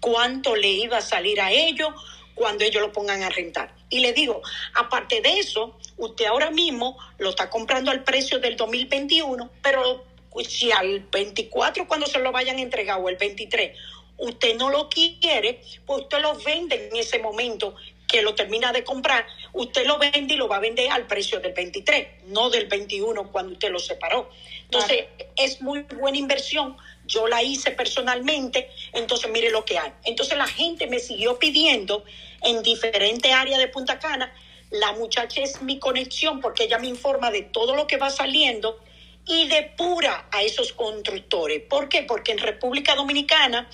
Cuánto le iba a salir a ellos cuando ellos lo pongan a rentar. Y le digo, aparte de eso, usted ahora mismo lo está comprando al precio del 2021, pero si al 24 cuando se lo vayan a entregar o el 23 usted no lo quiere, pues usted lo vende en ese momento que lo termina de comprar, usted lo vende y lo va a vender al precio del 23, no del 21 cuando usted lo separó. Entonces, es muy buena inversión. Yo la hice personalmente, entonces mire lo que hay. Entonces la gente me siguió pidiendo en diferentes áreas de Punta Cana. La muchacha es mi conexión porque ella me informa de todo lo que va saliendo y depura a esos constructores. ¿Por qué? Porque en República Dominicana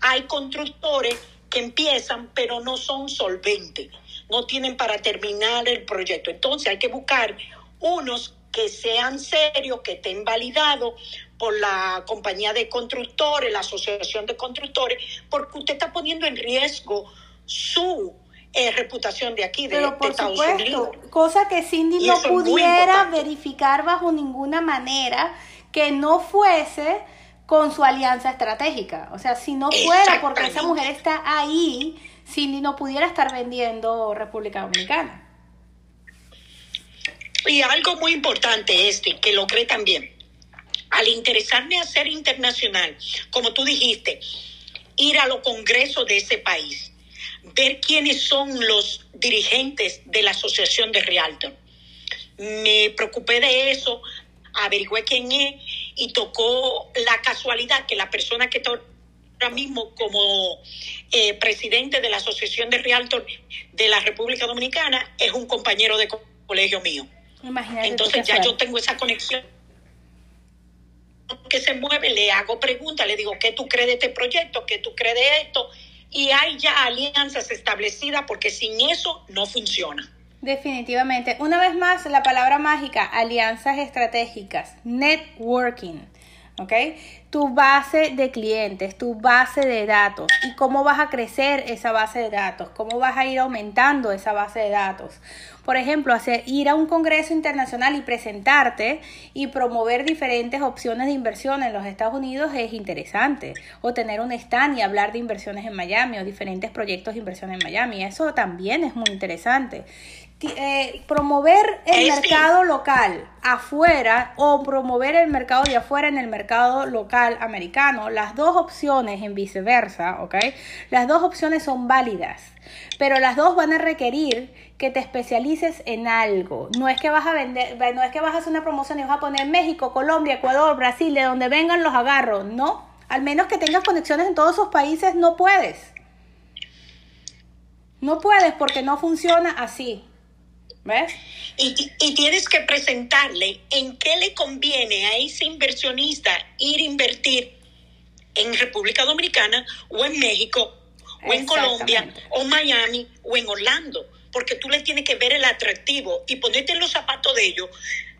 hay constructores que empiezan pero no son solventes, no tienen para terminar el proyecto. Entonces hay que buscar unos que sean serios, que estén validados por la compañía de constructores, la asociación de constructores, porque usted está poniendo en riesgo su eh, reputación de aquí, de, Pero por supuesto, Cosa que Cindy no pudiera verificar bajo ninguna manera que no fuese con su alianza estratégica. O sea, si no fuera porque esa mujer está ahí, Cindy no pudiera estar vendiendo República Dominicana. Y algo muy importante este, que lo cree también. Al interesarme a ser internacional, como tú dijiste, ir a los congresos de ese país, ver quiénes son los dirigentes de la Asociación de Realtor. Me preocupé de eso, averigüé quién es y tocó la casualidad que la persona que está ahora mismo como eh, presidente de la Asociación de Realtor de la República Dominicana es un compañero de colegio mío. Entonces ya yo tengo esa conexión que se mueve, le hago preguntas, le digo, ¿qué tú crees de este proyecto? ¿Qué tú crees de esto? Y hay ya alianzas establecidas porque sin eso no funciona. Definitivamente. Una vez más, la palabra mágica, alianzas estratégicas, networking. ¿Ok? Tu base de clientes, tu base de datos y cómo vas a crecer esa base de datos, cómo vas a ir aumentando esa base de datos. Por ejemplo, hacer, ir a un congreso internacional y presentarte y promover diferentes opciones de inversión en los Estados Unidos es interesante. O tener un stand y hablar de inversiones en Miami o diferentes proyectos de inversión en Miami. Eso también es muy interesante. Eh, promover el mercado local afuera o promover el mercado de afuera en el mercado local americano, las dos opciones en viceversa, ¿ok? Las dos opciones son válidas, pero las dos van a requerir que te especialices en algo. No es que vas a vender, no es que vas a hacer una promoción y vas a poner México, Colombia, Ecuador, Brasil, de donde vengan los agarros, no. Al menos que tengas conexiones en todos esos países, no puedes. No puedes porque no funciona así. ¿Ves? Y, y, tienes que presentarle en qué le conviene a ese inversionista ir a invertir en República Dominicana o en México o en Colombia o Miami o en Orlando, porque tú le tienes que ver el atractivo y ponerte en los zapatos de ellos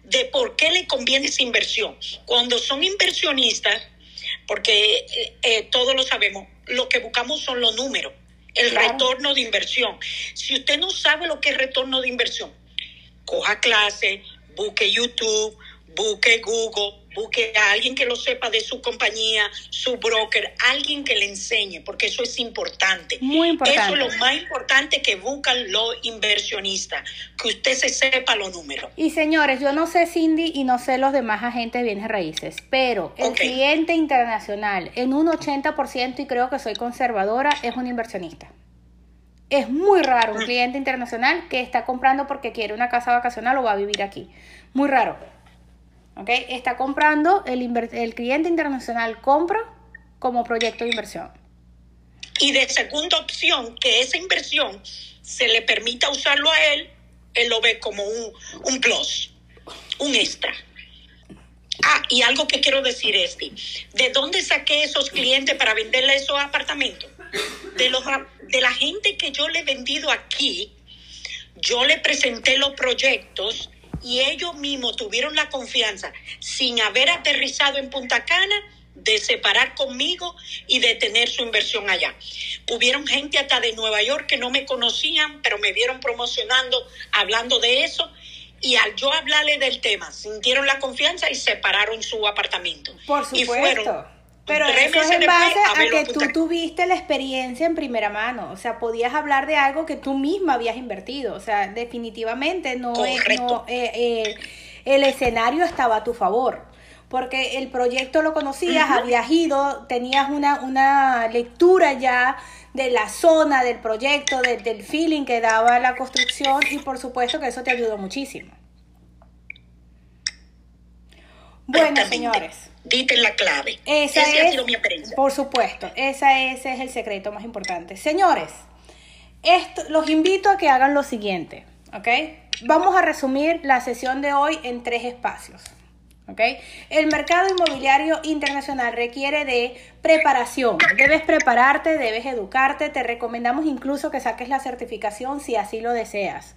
de por qué le conviene esa inversión. Cuando son inversionistas, porque eh, eh, todos lo sabemos, lo que buscamos son los números el retorno de inversión. Si usted no sabe lo que es retorno de inversión, coja clase, busque YouTube, busque Google, busque a alguien que lo sepa de su compañía, su broker, alguien que le enseñe, porque eso es importante. Muy importante. Eso es lo más importante que buscan los inversionistas, que usted se sepa los números. Y señores, yo no sé Cindy y no sé los demás agentes de bienes raíces, pero el cliente internacional en un 80% y creo que soy conservadora es un inversionista. Es muy raro un cliente internacional que está comprando porque quiere una casa vacacional o va a vivir aquí. Muy raro. ¿Ok? Está comprando, el, el cliente internacional compra como proyecto de inversión. Y de segunda opción, que esa inversión se le permita usarlo a él, él lo ve como un, un plus, un extra. Ah, y algo que quiero decir, Esti, ¿de dónde saqué esos clientes para venderle esos apartamentos? De, los, de la gente que yo le he vendido aquí, yo le presenté los proyectos y ellos mismos tuvieron la confianza, sin haber aterrizado en Punta Cana, de separar conmigo y de tener su inversión allá. Hubieron gente hasta de Nueva York que no me conocían, pero me vieron promocionando, hablando de eso. Y al yo hablarle del tema, sintieron la confianza y separaron su apartamento. Por Y supuesto. fueron Pero eso es en base a que tú tuviste la experiencia en primera mano. O sea, podías hablar de algo que tú misma habías invertido. O sea, definitivamente no es. Correcto. No, eh, eh, el escenario estaba a tu favor. Porque el proyecto lo conocías, habías ido, tenías una, una lectura ya de la zona del proyecto, de- del feeling que daba la construcción y por supuesto que eso te ayudó muchísimo. Bueno, señores. Dite la clave. Esa es, ha sido mi experiencia. Por supuesto, esa, ese es el secreto más importante. Señores, esto, los invito a que hagan lo siguiente, ¿ok? Vamos a resumir la sesión de hoy en tres espacios. El mercado inmobiliario internacional requiere de preparación. Debes prepararte, debes educarte. Te recomendamos incluso que saques la certificación si así lo deseas.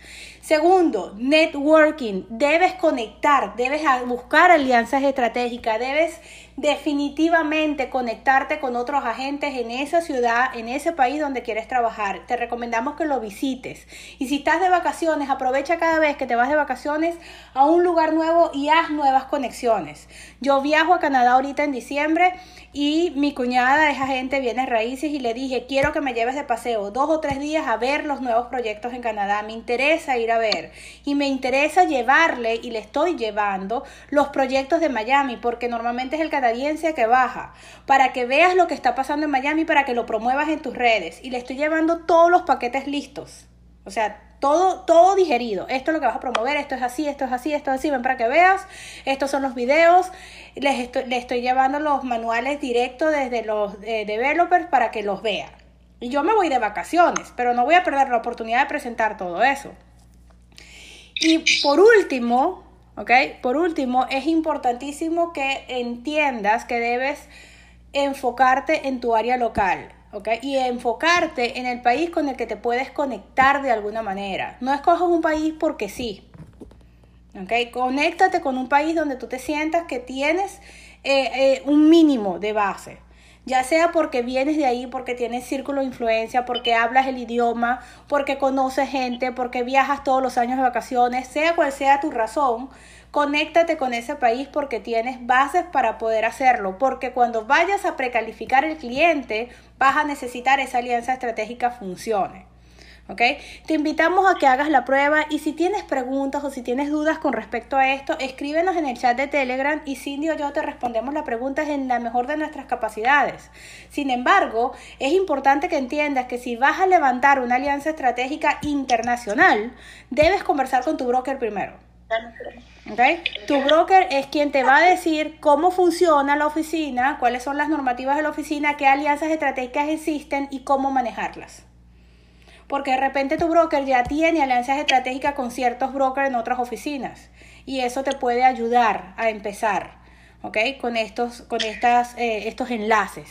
Segundo, networking. Debes conectar, debes buscar alianzas estratégicas, debes definitivamente conectarte con otros agentes en esa ciudad, en ese país donde quieres trabajar. Te recomendamos que lo visites. Y si estás de vacaciones, aprovecha cada vez que te vas de vacaciones a un lugar nuevo y haz nuevas conexiones. Yo viajo a Canadá ahorita en diciembre y mi cuñada es agente bienes raíces y le dije, quiero que me lleves de paseo dos o tres días a ver los nuevos proyectos en Canadá. Me interesa ir a ver y me interesa llevarle y le estoy llevando los proyectos de Miami porque normalmente es el canadiense que baja para que veas lo que está pasando en Miami para que lo promuevas en tus redes y le estoy llevando todos los paquetes listos. O sea, todo, todo digerido. Esto es lo que vas a promover, esto es así, esto es así, esto es así, ven para que veas. Estos son los videos. Les estoy, les estoy llevando los manuales directos desde los eh, developers para que los vean. Y yo me voy de vacaciones, pero no voy a perder la oportunidad de presentar todo eso. Y por último, ¿ok? Por último, es importantísimo que entiendas que debes enfocarte en tu área local, ¿ok? Y enfocarte en el país con el que te puedes conectar de alguna manera. No escojas un país porque sí, ¿ok? Conéctate con un país donde tú te sientas que tienes eh, eh, un mínimo de base. Ya sea porque vienes de ahí, porque tienes círculo de influencia, porque hablas el idioma, porque conoces gente, porque viajas todos los años de vacaciones, sea cual sea tu razón, conéctate con ese país porque tienes bases para poder hacerlo. Porque cuando vayas a precalificar el cliente, vas a necesitar esa alianza estratégica funcione. ¿Ok? Te invitamos a que hagas la prueba y si tienes preguntas o si tienes dudas con respecto a esto, escríbenos en el chat de Telegram y Cindy o yo te respondemos las preguntas en la mejor de nuestras capacidades. Sin embargo, es importante que entiendas que si vas a levantar una alianza estratégica internacional, debes conversar con tu broker primero. ¿ok? Tu broker es quien te va a decir cómo funciona la oficina, cuáles son las normativas de la oficina, qué alianzas estratégicas existen y cómo manejarlas porque de repente tu broker ya tiene alianzas estratégicas con ciertos brokers en otras oficinas y eso te puede ayudar a empezar, ¿ok? Con estos, con estas, eh, estos enlaces.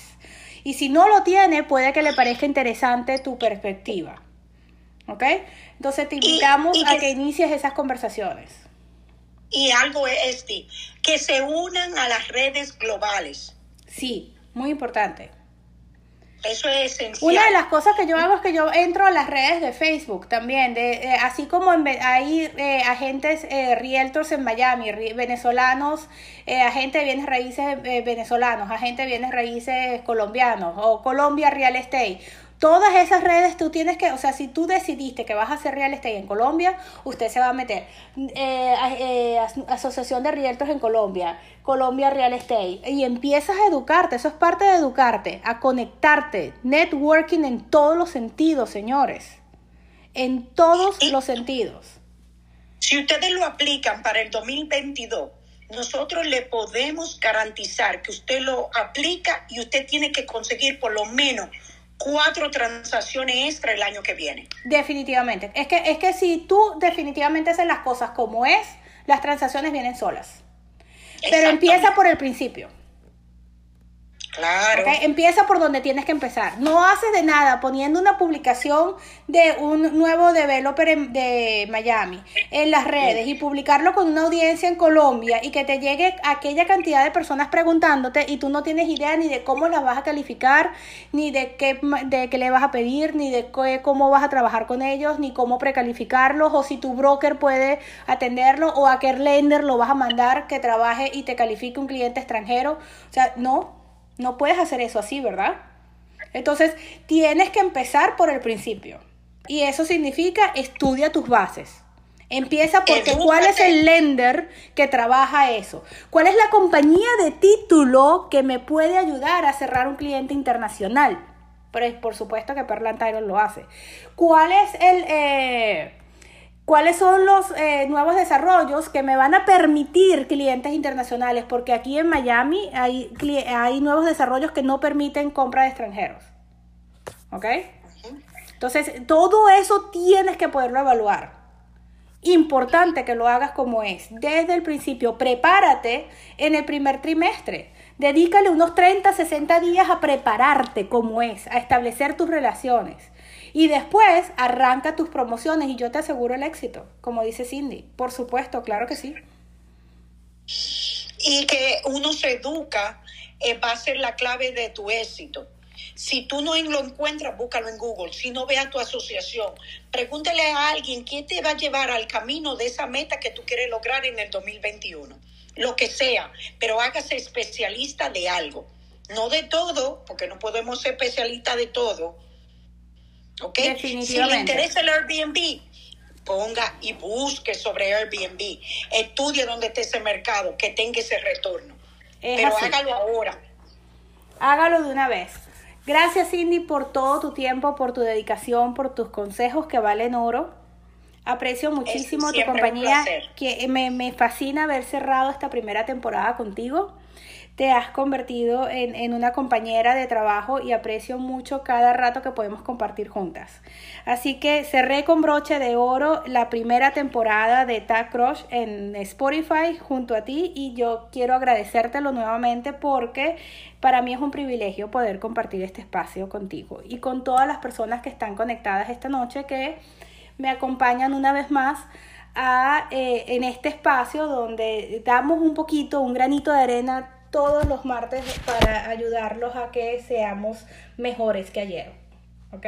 Y si no lo tiene, puede que le parezca interesante tu perspectiva, ¿ok? Entonces te invitamos y a que- que inicies esas conversaciones. Y algo es este, que se unan a las redes globales. Sí, muy importante. Eso es esencial. Una de las cosas que yo hago es que yo entro a las redes de Facebook también, de, eh, así como en, hay eh, agentes eh, realtors en Miami, venezolanos, agentes de bienes raíces venezolanos, agentes de bienes raíces colombianos o Colombia Real Estate Todas esas redes tú tienes que, o sea, si tú decidiste que vas a hacer real estate en Colombia, usted se va a meter. Eh, eh, Asociación de Realtors en Colombia, Colombia Real Estate, y empiezas a educarte, eso es parte de educarte, a conectarte, networking en todos los sentidos, señores, en todos los sentidos. Si ustedes lo aplican para el 2022, nosotros le podemos garantizar que usted lo aplica y usted tiene que conseguir por lo menos cuatro transacciones extra el año que viene. Definitivamente. Es que, es que si tú definitivamente haces las cosas como es, las transacciones vienen solas. Pero empieza por el principio. Claro. Empieza por donde tienes que empezar. No haces de nada poniendo una publicación de un nuevo developer de Miami en las redes y publicarlo con una audiencia en Colombia y que te llegue aquella cantidad de personas preguntándote y tú no tienes idea ni de cómo las vas a calificar, ni de qué, de qué le vas a pedir, ni de cómo vas a trabajar con ellos, ni cómo precalificarlos, o si tu broker puede atenderlo, o a qué lender lo vas a mandar que trabaje y te califique un cliente extranjero. O sea, no, no puedes hacer eso así, ¿verdad? Entonces, tienes que empezar por el principio. Y eso significa estudia tus bases. Empieza porque cuál es el lender que trabaja eso. ¿Cuál es la compañía de título que me puede ayudar a cerrar un cliente internacional? Pero por supuesto que Perlan Tyron lo hace. ¿Cuál es el, eh, cuáles son los eh, nuevos desarrollos que me van a permitir clientes internacionales, porque aquí en Miami hay, hay nuevos desarrollos que no permiten compra de extranjeros. ¿Ok? Entonces, todo eso tienes que poderlo evaluar. Importante que lo hagas como es. Desde el principio, prepárate en el primer trimestre. Dedícale unos 30, 60 días a prepararte como es, a establecer tus relaciones. Y después arranca tus promociones y yo te aseguro el éxito, como dice Cindy. Por supuesto, claro que sí. Y que uno se educa eh, va a ser la clave de tu éxito. Si tú no lo encuentras, búscalo en Google. Si no, ve a tu asociación. Pregúntale a alguien qué te va a llevar al camino de esa meta que tú quieres lograr en el 2021. Lo que sea, pero hágase especialista de algo. No de todo, porque no podemos ser especialistas de todo, ¿ok? Si le interesa el Airbnb, ponga y busque sobre Airbnb. Estudie dónde está ese mercado, que tenga ese retorno. Pero hágalo ahora. Hágalo de una vez. Gracias Cindy por todo tu tiempo, por tu dedicación, por tus consejos que valen oro. Aprecio muchísimo tu compañía, que me, me fascina haber cerrado esta primera temporada contigo te has convertido en, una compañera de trabajo y aprecio mucho cada rato que podemos compartir juntas. Así que cerré con broche de oro la primera temporada de Tag Crush en Spotify junto a ti y yo quiero agradecértelo nuevamente porque para mí es un privilegio poder compartir este espacio contigo y con todas las personas que están conectadas esta noche que me acompañan una vez más a, eh, en este espacio donde damos un poquito, un granito de arena todos los martes para ayudarlos a que seamos mejores que ayer. ¿Ok?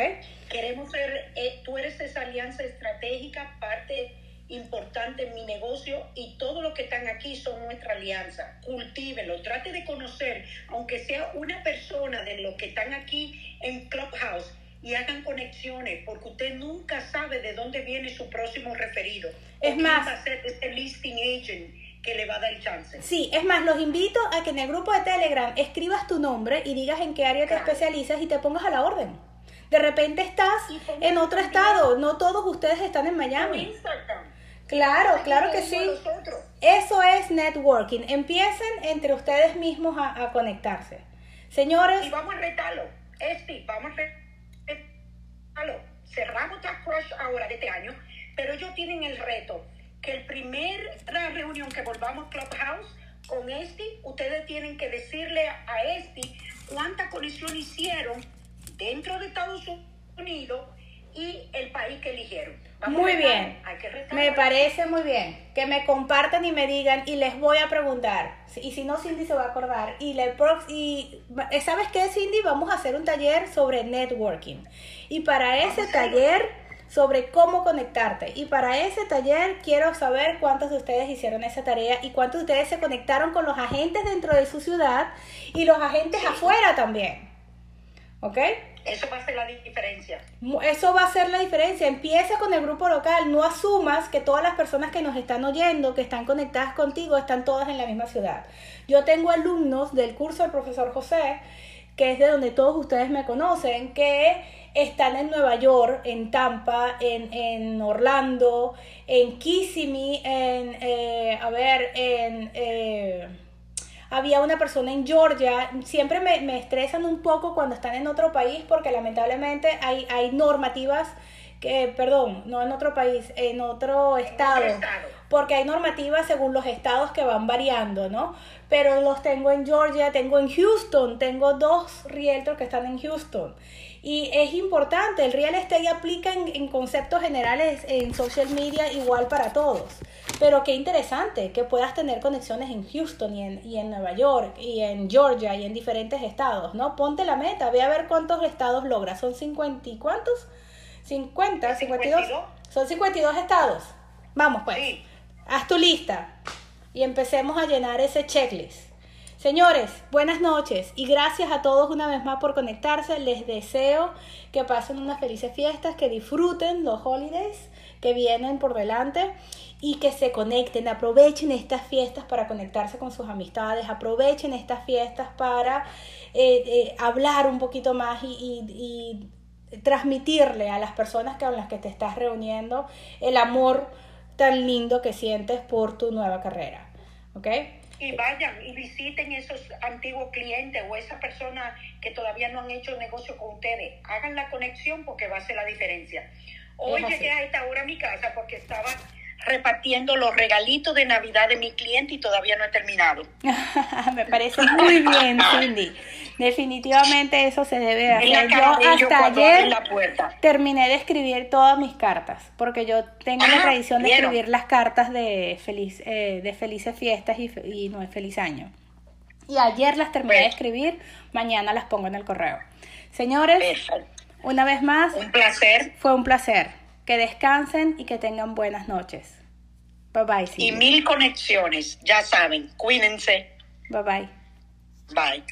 Queremos ser, eh, tú eres esa alianza estratégica, parte importante en mi negocio y todos los que están aquí son nuestra alianza. Cultívenlo, trate de conocer, aunque sea una persona de los que están aquí en Clubhouse y hagan conexiones, porque usted nunca sabe de dónde viene su próximo referido. Es más, va a ser este listing agent que le va a dar chance. Sí, es más, los invito a que en el grupo de Telegram escribas tu nombre y digas en qué área te especializas y te pongas a la orden. De repente estás en otro estado, no todos ustedes están en Miami. Claro, claro que sí. Eso es networking. Empiecen entre ustedes mismos a, conectarse. Señores. Y vamos a retarlo. Este, vamos a retarlo. Cerramos la Crush ahora de este año, pero ellos tienen el reto que el primer reunión que volvamos Clubhouse con este, ustedes tienen que decirle a este cuánta conexión hicieron dentro de Estados Unidos y el país que eligieron. muy bien. Me parece muy bien. Que me compartan y me digan y les voy a preguntar. Y si no, Cindy se va a acordar. Y, le, y ¿sabes qué, Cindy? Vamos a hacer un taller sobre networking. Y para ese taller sobre cómo conectarte. Y para ese taller quiero saber cuántos de ustedes hicieron esa tarea y cuántos de ustedes se conectaron con los agentes dentro de su ciudad y los agentes afuera también. ¿Ok? Eso va a ser la diferencia. Eso va a ser la diferencia. Empieza con el grupo local. No asumas que todas las personas que nos están oyendo, que están conectadas contigo, están todas en la misma ciudad. Yo tengo alumnos del curso del profesor José, que es de donde todos ustedes me conocen, que están en Nueva York, en Tampa, en, en Orlando, en Kissimmee, en, eh, a ver, en... Eh, había una persona en Georgia, siempre me, me, estresan un poco cuando están en otro país porque lamentablemente hay, hay normativas que, perdón, no en otro país, en otro estado, porque hay normativas según los estados que van variando, ¿no? Pero los tengo en Georgia, tengo en Houston, tengo dos realtors que están en Houston. Y es importante, el real estate aplica en, conceptos generales en social media igual para todos. Pero qué interesante que puedas tener conexiones en Houston y en, y en Nueva York y en Georgia y en diferentes estados, ¿no? Ponte la meta, ve a ver cuántos estados logras. ¿Son 50 y cuántos? 50, 52. Son 52 estados. Vamos pues. Haz tu lista y empecemos a llenar ese checklist. Señores, buenas noches y gracias a todos una vez más por conectarse. Les deseo que pasen unas felices fiestas, que disfruten los holidays que vienen por delante y que se conecten, aprovechen estas fiestas para conectarse con sus amistades, aprovechen estas fiestas para eh, eh, hablar un poquito más y, transmitirle a las personas con las que te estás reuniendo el amor tan lindo que sientes por tu nueva carrera. ¿Ok? Y vayan y visiten esos antiguos clientes o esas personas que todavía no han hecho negocio con ustedes. Hagan la conexión porque va a ser la diferencia. Hoy llegué a esta hora a mi casa porque estaba repartiendo los regalitos de Navidad de mi cliente y todavía no he terminado. Me parece muy bien, Cindy. Definitivamente eso se debe hacer. Yo hasta ayer la puerta. terminé de escribir todas mis cartas, porque yo tengo la tradición de escribir las cartas de feliz eh, de felices fiestas y, y no es feliz año. Y ayer las terminé de escribir, mañana las pongo en el correo. Señores, una vez más, un placer. Fue un placer. Que descansen y que tengan buenas noches. Bye bye. Y mil conexiones, ya saben, cuídense. Bye bye. Bye.